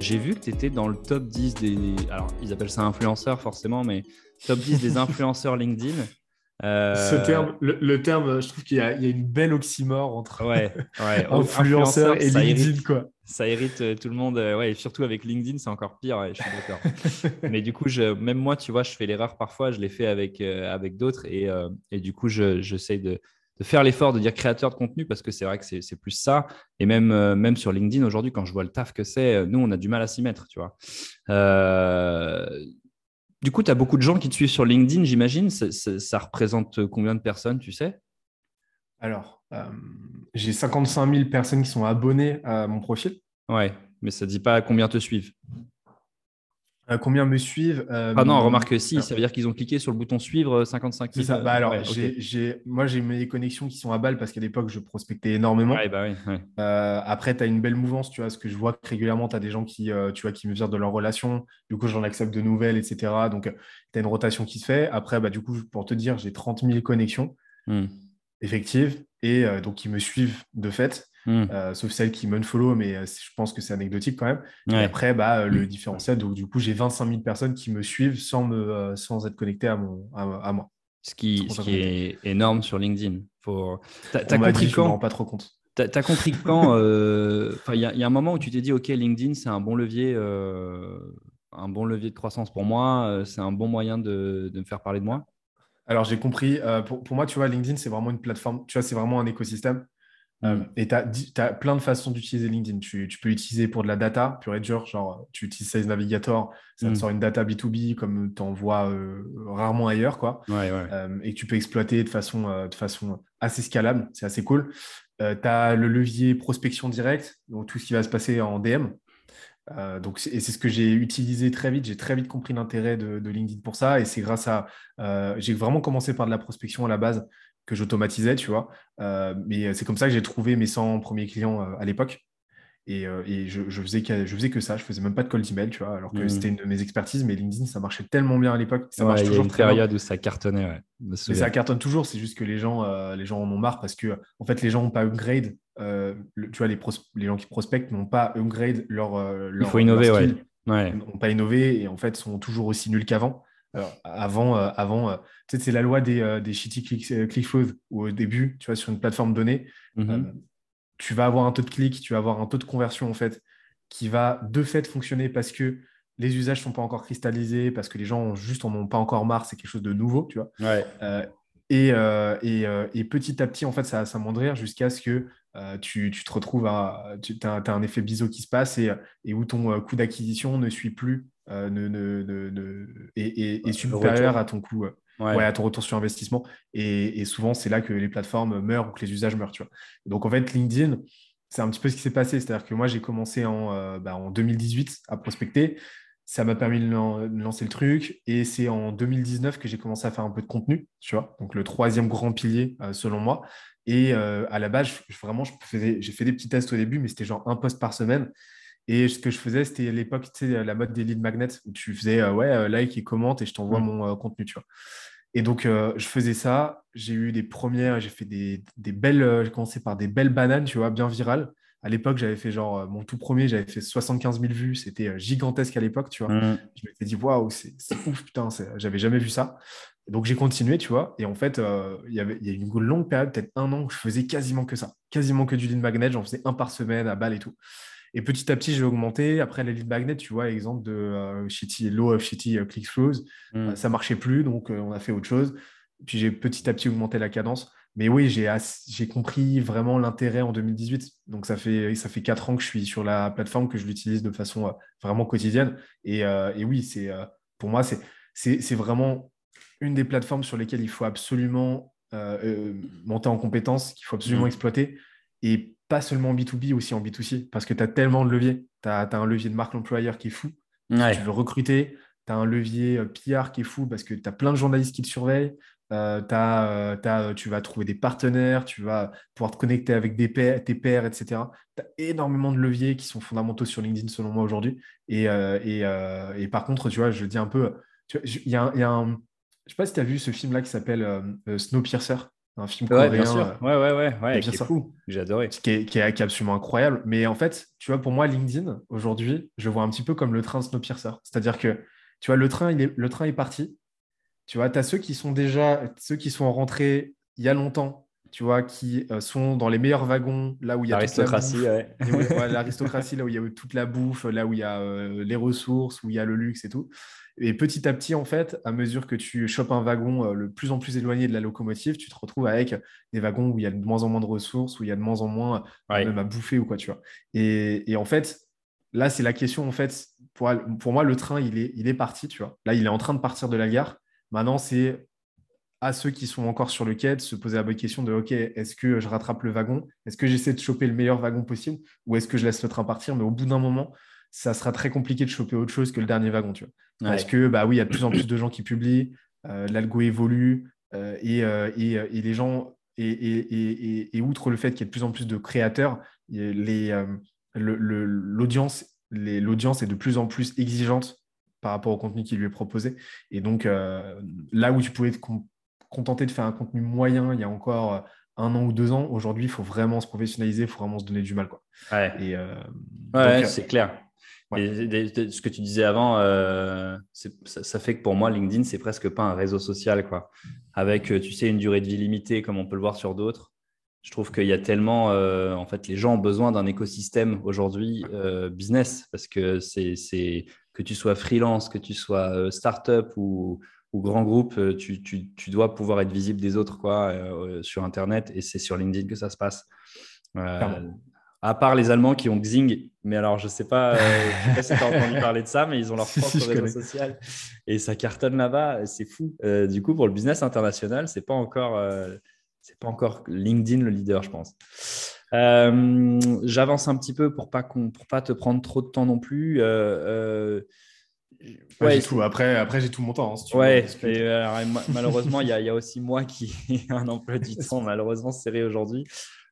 J'ai vu que tu étais dans le top 10 des. Alors, ils appellent ça influenceurs forcément, mais top 10 des influenceurs LinkedIn. Euh, Ce terme, le, terme, je trouve qu'il y, a une belle oxymore entre ouais, ouais. influenceur et LinkedIn. quoi. Ça hérite euh, tout le monde, euh, ouais, et surtout avec LinkedIn, c'est encore pire, je suis d'accord. Mais du coup, je, même moi, tu vois, je fais l'erreur parfois, je l'ai fait avec, avec d'autres, et, et, du coup, j'essaie de, de, faire l'effort de dire créateur de contenu parce que c'est vrai que c'est plus ça. Et même, même sur LinkedIn aujourd'hui, quand je vois le taf que c'est, nous, on a du mal à s'y mettre, tu vois. Du coup, tu as beaucoup de gens qui te suivent sur LinkedIn, j'imagine. Ça, représente combien de personnes, tu sais? Alors, euh, j'ai 55 000 personnes qui sont abonnées à mon profil. Ouais, mais ça ne dit pas combien te suivent. Euh, combien me suivent euh, Ah non, remarque si, ça veut dire qu'ils ont cliqué sur le bouton suivre 55 000. C'est ça. Bah alors, moi, j'ai mes connexions qui sont à balle parce qu'à l'époque, je prospectais énormément. bah oui, euh, après, tu as une belle mouvance, tu vois, ce que je vois régulièrement, tu as des gens qui, tu vois, qui me virent de leur relation. Du coup, j'en accepte de nouvelles, etc. Donc, tu as une rotation qui se fait. Après, bah, du coup, pour te dire, j'ai 30 000 connexions hmm. effectives et donc qui me suivent de fait. Hmm. Euh, sauf celles qui m'unfollow, mais euh, je pense que c'est anecdotique quand même. Et après, bah, euh, le hmm. différentiel, donc du coup, j'ai 25 000 personnes qui me suivent sans, me, sans être connectées à, mon, à, moi. Ce qui, ce qui est énorme sur LinkedIn. Faut... Tu as, compris quand... Je rends pas trop compte. Tu as, compris quand Il y, a un moment où tu t'es dit, OK, LinkedIn, c'est un bon levier. un bon levier de croissance pour moi, c'est un bon moyen de, de, me faire parler de moi? Alors j'ai compris, pour, pour, moi, tu vois, LinkedIn, c'est vraiment une plateforme, tu vois, c'est vraiment un écosystème. Euh, et tu as, plein de façons d'utiliser LinkedIn. Tu, peux l'utiliser pour de la data, pure et dur, genre tu utilises Sales Navigator, ça te mm. sort une data B2B comme tu en vois euh, rarement ailleurs. Quoi. Euh, et tu peux exploiter de façon, de façon assez scalable, c'est assez cool. tu as le levier prospection directe, donc tout ce qui va se passer en DM. donc, et c'est ce que j'ai utilisé très vite. J'ai très vite compris l'intérêt de, de, LinkedIn pour ça. Et c'est grâce à. j'ai vraiment commencé par de la prospection à la base que j'automatisais, tu vois. Euh, mais c'est comme ça que j'ai trouvé mes 100 premiers clients euh, à l'époque. Et, euh, et je, je, faisais que, je faisais que ça, je faisais même pas de cold email, tu vois, alors que mmh. c'était une de mes expertises, mais LinkedIn, ça marchait tellement bien à l'époque. Ça marche toujours il y a une période où ça cartonnait, ouais. Mais ça cartonne toujours, c'est juste que les gens, les gens en ont marre parce que, en fait, les gens n'ont pas upgrade, tu vois, les, les gens qui prospectent n'ont pas upgrade leur, leur. Il faut innover, ouais. N'ont pas innové et en fait sont toujours aussi nuls qu'avant. Alors, avant, euh, avant euh, c'est la loi des, euh, des shitty click, click flows où au début, tu vois, sur une plateforme donnée, mhm. tu vas avoir un taux de clic, tu vas avoir un taux de conversion en fait qui va de fait fonctionner parce que les usages ne sont pas encore cristallisés, parce que les gens juste en ont pas encore marre, c'est quelque chose de nouveau, tu vois. et, et, et, petit à petit, en fait, ça va s'amoindrir jusqu'à ce que tu, tu, te retrouves à. Tu as, as, un effet biseau qui se passe et, et où ton coût d'acquisition ne suit plus euh, ne, ne, est, supérieur à ton coût, euh, à ton retour sur investissement. Et, souvent, c'est là que les plateformes meurent ou que les usages meurent. Tu vois. Donc, en fait, LinkedIn, c'est un petit peu ce qui s'est passé. C'est-à-dire que moi, j'ai commencé en, euh, bah, en 2018 à prospecter. Ça m'a permis de lancer le truc. Et c'est en 2019 que j'ai commencé à faire un peu de contenu, tu vois. Donc, le troisième grand pilier, selon moi. Et à la base, vraiment, j'ai fait des petits tests au début, mais c'était genre un post par semaine. Et ce que je faisais, c'était à l'époque, tu sais, la mode des lead magnets où tu faisais, euh, ouais, euh, like et commente et je t'envoie mm. mon euh, contenu, tu vois. Et donc, je faisais ça. J'ai eu des premières, j'ai fait des, des belles, j'ai commencé par des belles bananes, tu vois, bien virales. À l'époque, j'avais fait genre, mon tout premier, j'avais fait 75 000 vues. C'était gigantesque à l'époque, tu vois. Mm. Je m'étais dit, waouh, c'est ouf, putain, j'avais jamais vu ça. Donc, j'ai continué, tu vois. Et en fait, il y avait il y a une longue période, peut-être un an, où je faisais quasiment que ça. Quasiment que du lead magnet. J'en faisais un par semaine à balle et tout. Et petit à petit, j'ai augmenté. Après, les lead magnets, tu vois, exemple de euh, shitty, low of shitty uh, click flows, mm. euh, ça marchait plus, donc euh, on a fait autre chose. Puis j'ai petit à petit augmenté la cadence. Mais oui, j'ai compris vraiment l'intérêt en 2018. Donc ça fait, ça fait quatre ans que je suis sur la plateforme, que je l'utilise de façon vraiment quotidienne. Et, et oui, c'est pour moi, c'est vraiment une des plateformes sur lesquelles il faut absolument monter en compétence, qu'il faut absolument mm. exploiter. Et pas seulement en B2B, aussi en B2C, parce que tu as tellement de leviers. Tu as, un levier de marque employeur qui est fou. Tu veux recruter. Tu as un levier euh, PR qui est fou parce que tu as plein de journalistes qui te surveillent. Euh, euh, tu vas trouver des partenaires, tu vas pouvoir te connecter avec des tes pairs, etc. Tu as énormément de leviers qui sont fondamentaux sur LinkedIn, selon moi, aujourd'hui. Et, et, par contre, tu vois, je dis un peu, il y a, y a un, je sais pas si tu as vu ce film-là qui s'appelle Snowpiercer un film ouais, coréen. Bien sûr. Ouais, ouais, ouais, ouais qui, est fou. J'ai. Qui est, qui est, absolument incroyable. Mais en fait, tu vois, pour moi, LinkedIn, aujourd'hui, je vois un petit peu comme le train Snowpiercer. C'est-à-dire que, tu vois, le train, il est, le train est parti. Tu vois, tu as ceux qui sont déjà, ceux qui sont rentrés il y a longtemps, tu vois, qui euh, sont dans les meilleurs wagons, là où il y a l'aristocratie, ouais. l'aristocratie, là où il y a toute la bouffe, là où il y a euh, les ressources, où il y a le luxe et tout. Et petit à petit, en fait, à mesure que tu chopes un wagon euh, le plus en plus éloigné de la locomotive, tu te retrouves avec des wagons où il y a de moins en moins de ressources, où il y a de moins en moins même à bouffer ou quoi, tu vois. Et, et en fait, là, c'est la question, en fait, pour, pour moi, le train, il est, il est parti, tu vois. Là, il est en train de partir de la gare. Maintenant, c'est à ceux qui sont encore sur le quai de se poser la bonne question de OK, est-ce que je rattrape le wagon? Est-ce que j'essaie de choper le meilleur wagon possible? Ou est-ce que je laisse le train partir? Mais au bout d'un moment, ça sera très compliqué de choper autre chose que le dernier wagon. Tu vois. Parce que, bah oui, il y a de plus en plus de gens qui publient, euh, l'algo évolue euh, euh, et, et, les gens, et, et, outre le fait qu'il y ait de plus en plus de créateurs, l'audience est de plus en plus exigeante par rapport au contenu qui lui est proposé. Et donc, là où tu pouvais te contenter de faire un contenu moyen il y a encore un an ou deux ans, aujourd'hui, il faut vraiment se professionnaliser, il faut vraiment se donner du mal. Quoi. Ouais, ouais c'est clair. Et, ce que tu disais avant, euh, ça, fait que pour moi, LinkedIn, c'est presque pas un réseau social, quoi. Avec, euh, tu sais, une durée de vie limitée, comme on peut le voir sur d'autres. Je trouve qu'il y a tellement, euh, en fait, les gens ont besoin d'un écosystème aujourd'hui business, parce que c'est que tu sois freelance, que tu sois startup ou, ou grand groupe, tu, tu, tu, dois pouvoir être visible des autres, quoi, sur Internet, et c'est sur LinkedIn que ça se passe. À part les Allemands qui ont Xing, mais alors je ne sais pas, euh, sais pas si tu as entendu parler de ça, mais ils ont leur propre réseau social et ça cartonne là-bas, c'est fou. Euh, du coup, pour le business international, c'est pas encore, euh, pas encore LinkedIn le leader, je pense. J'avance un petit peu pour pas pour pas te prendre trop de temps non plus. Ouais, tout. Après, après j'ai tout mon temps. Hein, ouais, malheureusement, il y, y, a aussi moi qui ai un emploi du temps malheureusement serré aujourd'hui.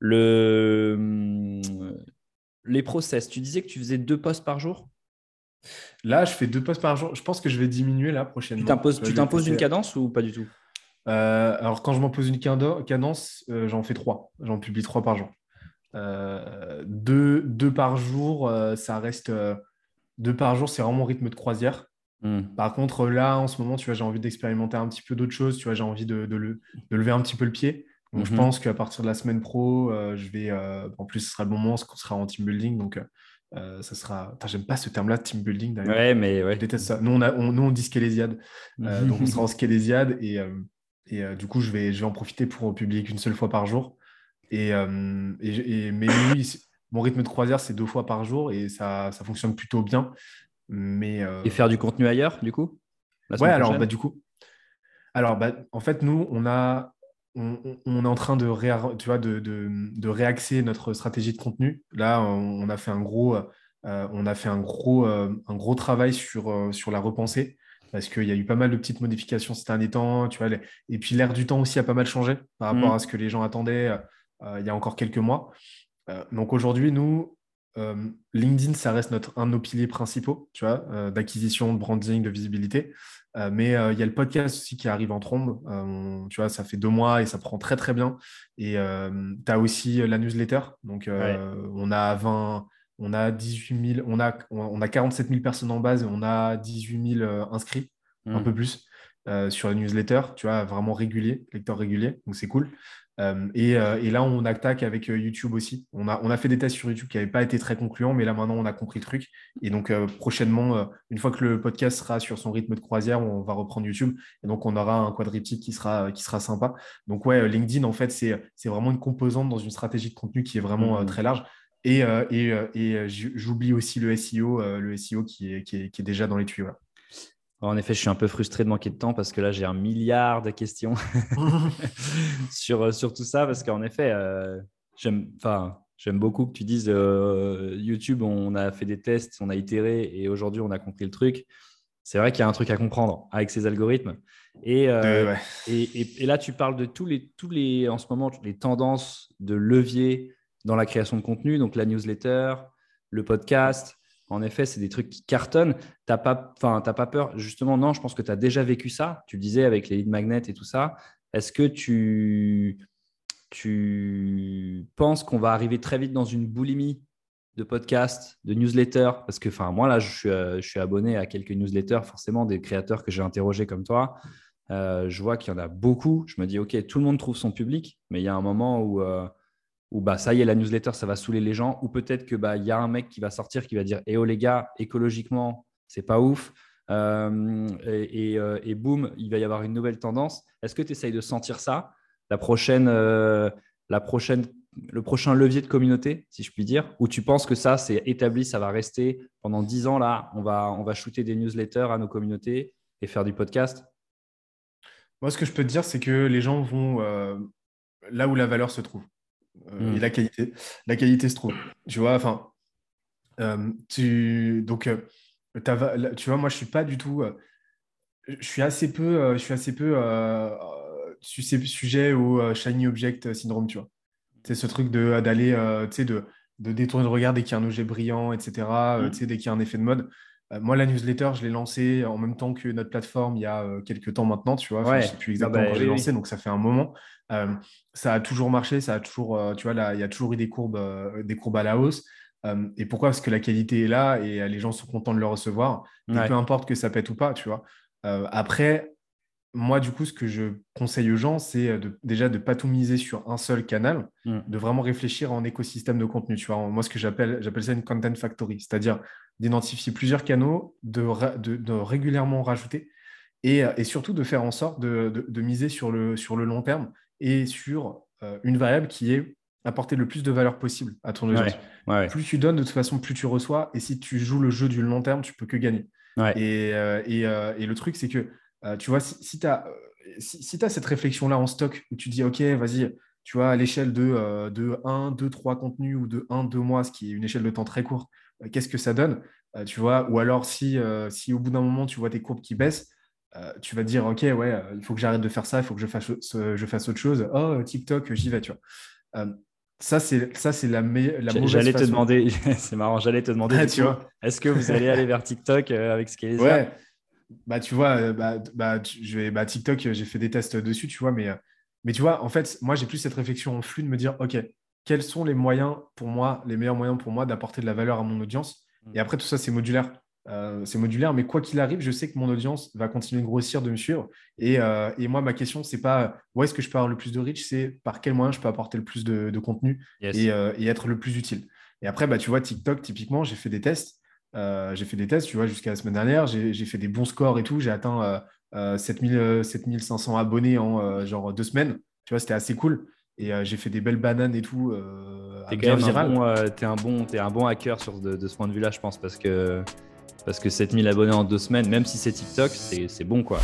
Le... Hum, les process, tu disais que tu faisais deux postes par jour? Là, je fais deux postes par jour. Je pense que je vais diminuer là prochainement. Tu t'imposes une cadence ou pas du tout? Euh, Alors, quand je m'impose une cadence, euh, j'en fais trois. J'en publie trois par jour. Euh, deux, deux, par jour, ça reste. Deux par jour, c'est vraiment mon rythme de croisière. Hmm. Par contre, là, en ce moment, tu vois, j'ai envie d'expérimenter un petit peu d'autres choses. Tu vois, j'ai envie de, de, lever un petit peu le pied. Donc, je mhm. pense qu'à partir de la semaine pro, euh, je vais. Euh, en plus, ce sera le bon moment, qu'on sera en team building. Donc, euh, ça sera. J'aime pas ce terme-là, team building d'ailleurs. Ouais, mais ouais. Je déteste ça. Nous, on, a, nous, on dit scalésiade. donc, on sera en scalésiade. Et, et du coup, je vais, je vais en profiter pour publier qu'une seule fois par jour. Et, et, mais oui, mon rythme de croisière, c'est deux fois par jour et ça, ça fonctionne plutôt bien. Mais, Et faire du contenu ailleurs, du coup? Ouais, alors, bah, du coup. Alors, bah, en fait, nous, on a on, est en train de, tu vois, de, réaxer notre stratégie de contenu. Là, on, a fait un gros, euh, on a fait un gros, euh, un gros travail sur, euh, sur la repensée parce qu'il y a eu pas mal de petites modifications ces derniers temps. Tu vois, et puis l'air du temps aussi a pas mal changé par rapport mm. à ce que les gens attendaient il y a encore quelques mois. Donc aujourd'hui, nous, LinkedIn, ça reste notre, un de nos piliers principaux, tu vois, d'acquisition, de branding, de visibilité. Euh, mais euh, il y a le podcast aussi qui arrive en trombe. Euh, tu vois, ça fait deux mois et ça prend très très bien. Et tu as aussi la newsletter. Donc, on a 20, on a 18 000, on a, on a 47 000 personnes en base et on a 18 000 inscrits, un mmh. peu plus, sur la newsletter. Tu vois, vraiment régulier, lecteur régulier. Donc, c'est cool. Euh, euh, et, là, on attaque avec euh, YouTube aussi. On a, on a fait des tests sur YouTube qui n'avaient pas été très concluants, mais là maintenant, on a compris le truc. Et donc, prochainement, une fois que le podcast sera sur son rythme de croisière, on va reprendre YouTube. Et donc, on aura un quadriptyque qui sera, qui sera sympa. Donc, ouais, LinkedIn, en fait, c'est vraiment une composante dans une stratégie de contenu qui est vraiment mmh. très large. Et, et, et j'oublie aussi le SEO, le SEO qui est, qui est, qui est déjà dans les tuyaux. Là. En effet, je suis un peu frustré de manquer de temps parce que là, j'ai un milliard de questions sur, euh, sur tout ça. Parce qu'en effet, euh, j'aime beaucoup que tu dises euh, YouTube, on a fait des tests, on a itéré et aujourd'hui, on a compris le truc. C'est vrai qu'il y a un truc à comprendre avec ces algorithmes. Et, et, et, là, tu parles de tous les, tous les, en ce moment, les tendances de levier dans la création de contenu, donc la newsletter, le podcast, en effet, c'est des trucs qui cartonnent. Tu n'as pas, pas peur. Justement, non, je pense que tu as déjà vécu ça. Tu le disais avec les lead magnets et tout ça. Est-ce que tu tu penses qu'on va arriver très vite dans une boulimie de podcasts, de newsletters? Parce que moi, là, suis, je suis abonné à quelques newsletters, forcément, des créateurs que j'ai interrogés comme toi. je vois qu'il y en a beaucoup. Je me dis, OK, tout le monde trouve son public, mais il y a un moment où, où bah, ça y est, la newsletter, ça va saouler les gens. Ou peut-être qu'il bah, y a un mec qui va sortir qui va dire Eh oh les gars, écologiquement, c'est pas ouf. Euh, et, euh, et, boum, il va y avoir une nouvelle tendance. Est-ce que tu essayes de sentir ça la prochaine, euh, la prochaine, Le prochain levier de communauté, si je puis dire Ou tu penses que ça, c'est établi, ça va rester pendant 10 ans là On va, on va shooter des newsletters à nos communautés et faire du podcast? Moi, ce que je peux te dire, c'est que les gens vont là où la valeur se trouve. Et hmm. la qualité. La qualité se trouve. Tu vois, enfin, tu... donc tu vois, moi, je suis pas du tout. Euh, je suis assez peu, euh, je suis assez peu euh, sujet au shiny object syndrome, tu vois. C'est ce truc de d'aller, tu sais, de, de détourner le regard dès qu'il y a un objet brillant, etc. Mm. Tu sais, dès qu'il y a un effet de mode. Moi, la newsletter, je l'ai lancée en même temps que notre plateforme il y a quelques temps maintenant, tu vois. je ne sais plus exactement ah bah quand j'ai lancé, donc ça fait un moment. ça a toujours marché, ça a toujours, tu vois, là, il y a toujours eu des courbes, des courbes à la hausse. Euh, et pourquoi? Parce que la qualité est là et euh, les gens sont contents de le recevoir. peu importe que ça pète ou pas, tu vois. Euh, après, moi, du coup, ce que je conseille aux gens, c'est déjà de ne pas tout miser sur un seul canal, mm. de vraiment réfléchir en écosystème de contenu. Tu vois, moi, ce que j'appelle, j'appelle ça une content factory, c'est-à-dire d'identifier plusieurs canaux, de, de, régulièrement rajouter et, et, surtout de faire en sorte de, de, miser sur le, sur le long terme et sur une variable qui est apporter le plus de valeur possible à ton audience. Plus tu donnes, de toute façon, plus tu reçois. Et si tu joues le jeu du long terme, tu peux que gagner. Et, euh, euh, et, le truc, c'est que, euh, tu vois, si, tu as, si, as cette réflexion-là en stock, où tu dis, OK, vas-y, tu vois, à l'échelle de, de 1, 2, 3 contenus ou de 1, 2 mois, ce qui est une échelle de temps très courte, qu'est-ce que ça donne Tu vois, ou alors si, si au bout d'un moment, tu vois tes courbes qui baissent, tu vas te dire, OK, ouais, il faut que j'arrête de faire ça, il faut que je fasse, je fasse autre chose. Oh, TikTok, j'y vais, tu vois. Ça, c'est ça, c'est la, la mauvaise J'allais te demander, c'est marrant, j'allais te demander, tu vois, est-ce que vous allez aller vers TikTok euh, avec ce qui est Ouais, bah tu vois, euh, bah, bah, je vais, bah, TikTok, j'ai fait des tests dessus, tu vois, mais, euh, mais tu vois, en fait, moi, j'ai plus cette réflexion en flux de me dire, OK, quels sont les moyens pour moi, les meilleurs moyens pour moi d'apporter de la valeur à mon audience mmh. Et après, tout ça, c'est modulaire. Euh, c'est modulaire, mais quoi qu'il arrive, je sais que mon audience va continuer de grossir, de me suivre. Et, euh, moi, ma question, c'est pas où est-ce que je peux avoir le plus de reach, c'est par quel moyen je peux apporter le plus de, contenu euh, et, être le plus utile. Et après, bah, tu vois, TikTok, typiquement, j'ai fait des tests. j'ai fait des tests, tu vois, jusqu'à la semaine dernière. J'ai fait des bons scores et tout. J'ai atteint 7000, 7500 abonnés en genre deux semaines. Tu vois, c'était assez cool. Et j'ai fait des belles bananes et tout. T'es quand même un bon, es un, bon, es un bon hacker sur, de, de ce point de vue-là, je pense, parce que parce que 7000 abonnés en deux semaines, même si c'est TikTok, c'est bon quoi.